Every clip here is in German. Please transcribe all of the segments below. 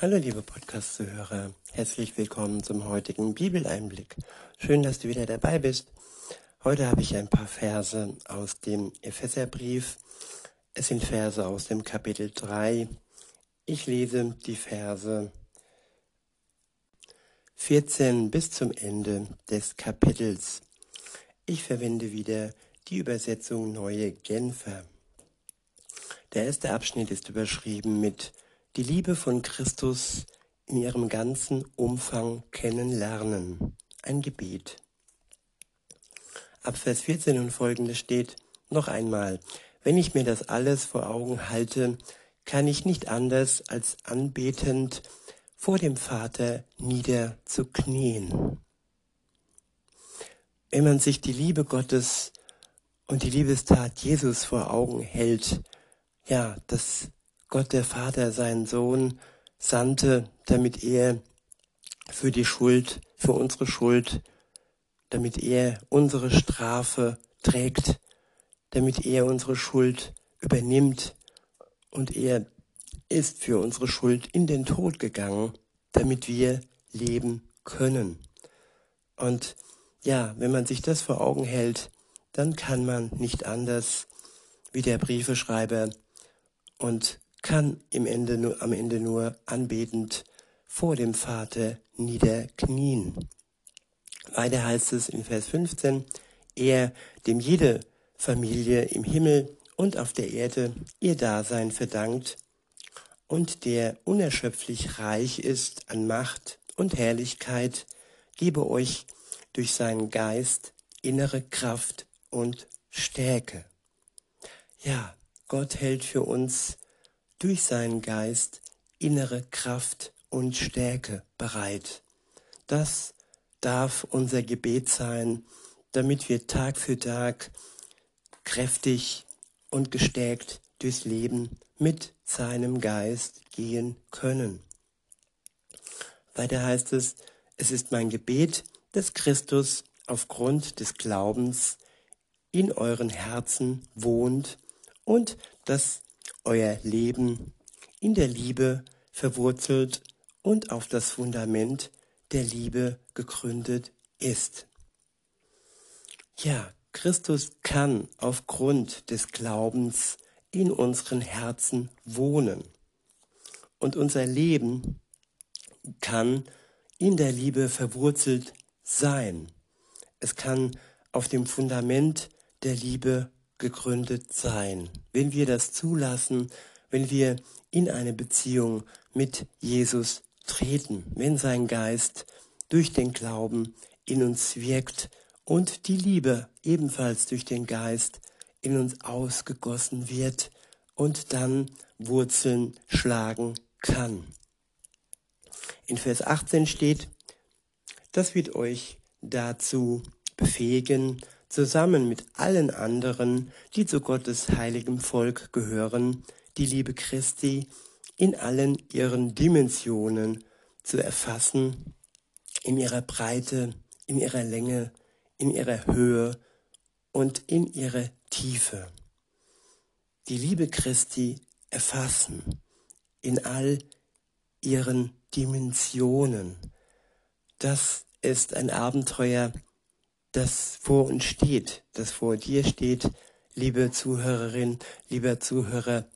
Hallo liebe Podcast-Zuhörer, herzlich willkommen zum heutigen Bibeleinblick. Schön, dass du wieder dabei bist. Heute habe ich ein paar Verse aus dem Epheserbrief. Es sind Verse aus dem Kapitel 3. Ich lese die Verse 14 bis zum Ende des Kapitels. Ich verwende wieder die Übersetzung Neue Genfer. Der erste Abschnitt ist überschrieben mit die Liebe von Christus in ihrem ganzen Umfang kennenlernen. Ein Gebet. Ab Vers 14 und folgende steht noch einmal, wenn ich mir das alles vor Augen halte, kann ich nicht anders als anbetend vor dem Vater niederzuknien. Wenn man sich die Liebe Gottes und die Liebestat Jesus vor Augen hält, ja, das Gott der Vater seinen Sohn sandte, damit er für die Schuld, für unsere Schuld, damit er unsere Strafe trägt, damit er unsere Schuld übernimmt und er ist für unsere Schuld in den Tod gegangen, damit wir leben können. Und ja, wenn man sich das vor Augen hält, dann kann man nicht anders wie der Briefeschreiber und kann im Ende am Ende nur anbetend vor dem Vater niederknien. Weiter heißt es in Vers 15, er, dem jede Familie im Himmel und auf der Erde ihr Dasein verdankt und der unerschöpflich reich ist an Macht und Herrlichkeit, gebe euch durch seinen Geist innere Kraft und Stärke. Ja, Gott hält für uns durch seinen Geist innere Kraft und Stärke bereit. Das darf unser Gebet sein, damit wir Tag für Tag kräftig und gestärkt durchs Leben mit seinem Geist gehen können. Weiter heißt es, es ist mein Gebet, dass Christus aufgrund des Glaubens in euren Herzen wohnt und dass euer Leben in der Liebe verwurzelt und auf das Fundament der Liebe gegründet ist. Ja, Christus kann aufgrund des Glaubens in unseren Herzen wohnen. Und unser Leben kann in der Liebe verwurzelt sein. Es kann auf dem Fundament der Liebe gegründet sein. Wenn wir das zulassen, wenn wir in eine Beziehung mit Jesus treten, wenn sein Geist durch den Glauben in uns wirkt und die Liebe ebenfalls durch den Geist in uns ausgegossen wird und dann Wurzeln schlagen kann. In Vers 18 steht, das wird euch dazu befähigen, zusammen mit allen anderen, die zu Gottes heiligem Volk gehören, die Liebe Christi in allen ihren Dimensionen zu erfassen, in ihrer Breite, in ihrer Länge, in ihrer Höhe und in ihrer Tiefe. Die Liebe Christi erfassen in all ihren Dimensionen. Das ist ein Abenteuer, das vor uns steht, das vor dir steht, liebe Zuhörerin, lieber Zuhörer,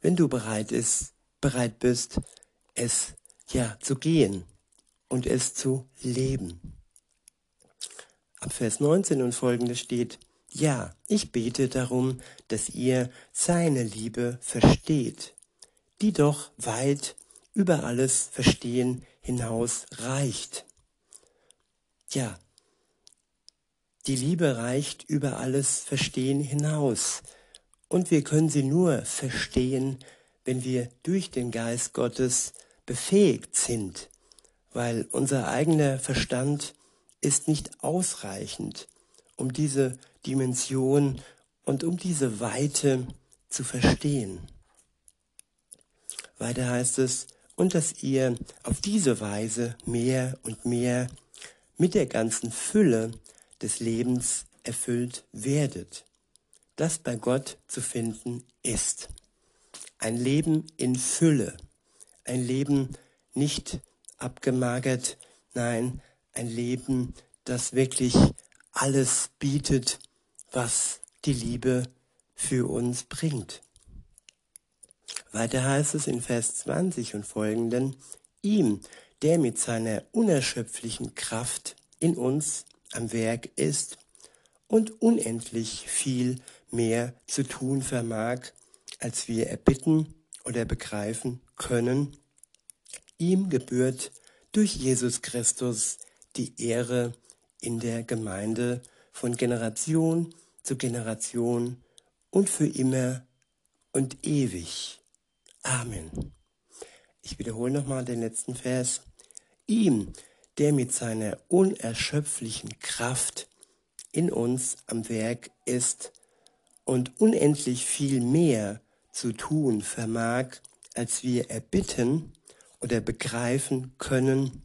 wenn du bereit ist, bereit bist, es ja zu gehen und es zu leben. Ab Vers 19 und folgende steht, ja, ich bete darum, dass ihr seine Liebe versteht, die doch weit über alles Verstehen hinaus reicht. Ja, die Liebe reicht über alles Verstehen hinaus. Und wir können sie nur verstehen, wenn wir durch den Geist Gottes befähigt sind, weil unser eigener Verstand ist nicht ausreichend, um diese Dimension und um diese Weite zu verstehen. Weiter heißt es, und dass ihr auf diese Weise mehr und mehr mit der ganzen Fülle des Lebens erfüllt werdet, das bei Gott zu finden ist. Ein Leben in Fülle, ein Leben nicht abgemagert, nein, ein Leben, das wirklich alles bietet, was die Liebe für uns bringt. Weiter heißt es in Vers 20 und folgenden, ihm, der mit seiner unerschöpflichen Kraft in uns am Werk ist und unendlich viel mehr zu tun vermag, als wir erbitten oder begreifen können. Ihm gebührt durch Jesus Christus die Ehre in der Gemeinde von Generation zu Generation und für immer und ewig. Amen. Ich wiederhole nochmal den letzten Vers. Ihm, der mit seiner unerschöpflichen Kraft in uns am Werk ist und unendlich viel mehr zu tun vermag, als wir erbitten oder begreifen können,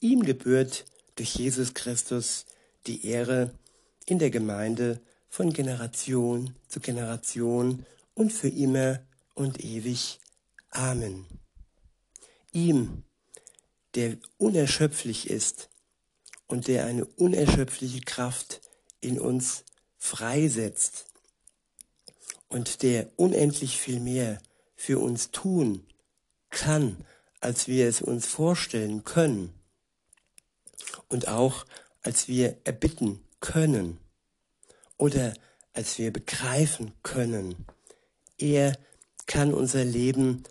ihm gebührt durch Jesus Christus die Ehre in der Gemeinde von Generation zu Generation und für immer und ewig. Amen. Ihm, der unerschöpflich ist und der eine unerschöpfliche Kraft in uns freisetzt und der unendlich viel mehr für uns tun kann, als wir es uns vorstellen können und auch als wir erbitten können oder als wir begreifen können. Er kann unser Leben,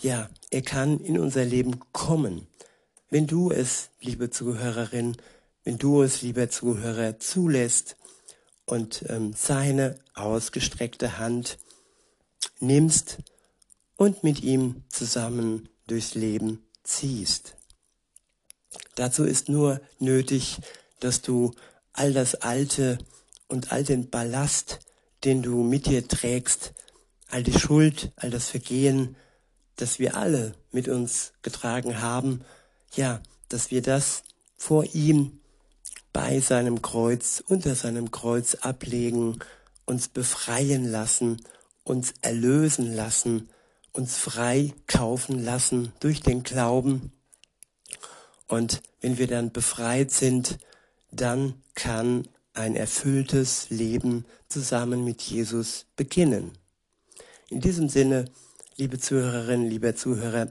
ja, er kann in unser Leben kommen. Wenn du es, liebe Zuhörerin, wenn du es, lieber Zuhörer, zulässt und ähm, seine ausgestreckte Hand nimmst und mit ihm zusammen durchs Leben ziehst. Dazu ist nur nötig, dass du all das Alte und all den Ballast, den du mit dir trägst, all die Schuld, all das Vergehen, das wir alle mit uns getragen haben, ja, dass wir das vor ihm bei seinem Kreuz, unter seinem Kreuz ablegen, uns befreien lassen, uns erlösen lassen, uns frei kaufen lassen durch den Glauben. Und wenn wir dann befreit sind, dann kann ein erfülltes Leben zusammen mit Jesus beginnen. In diesem Sinne, liebe Zuhörerinnen, lieber Zuhörer,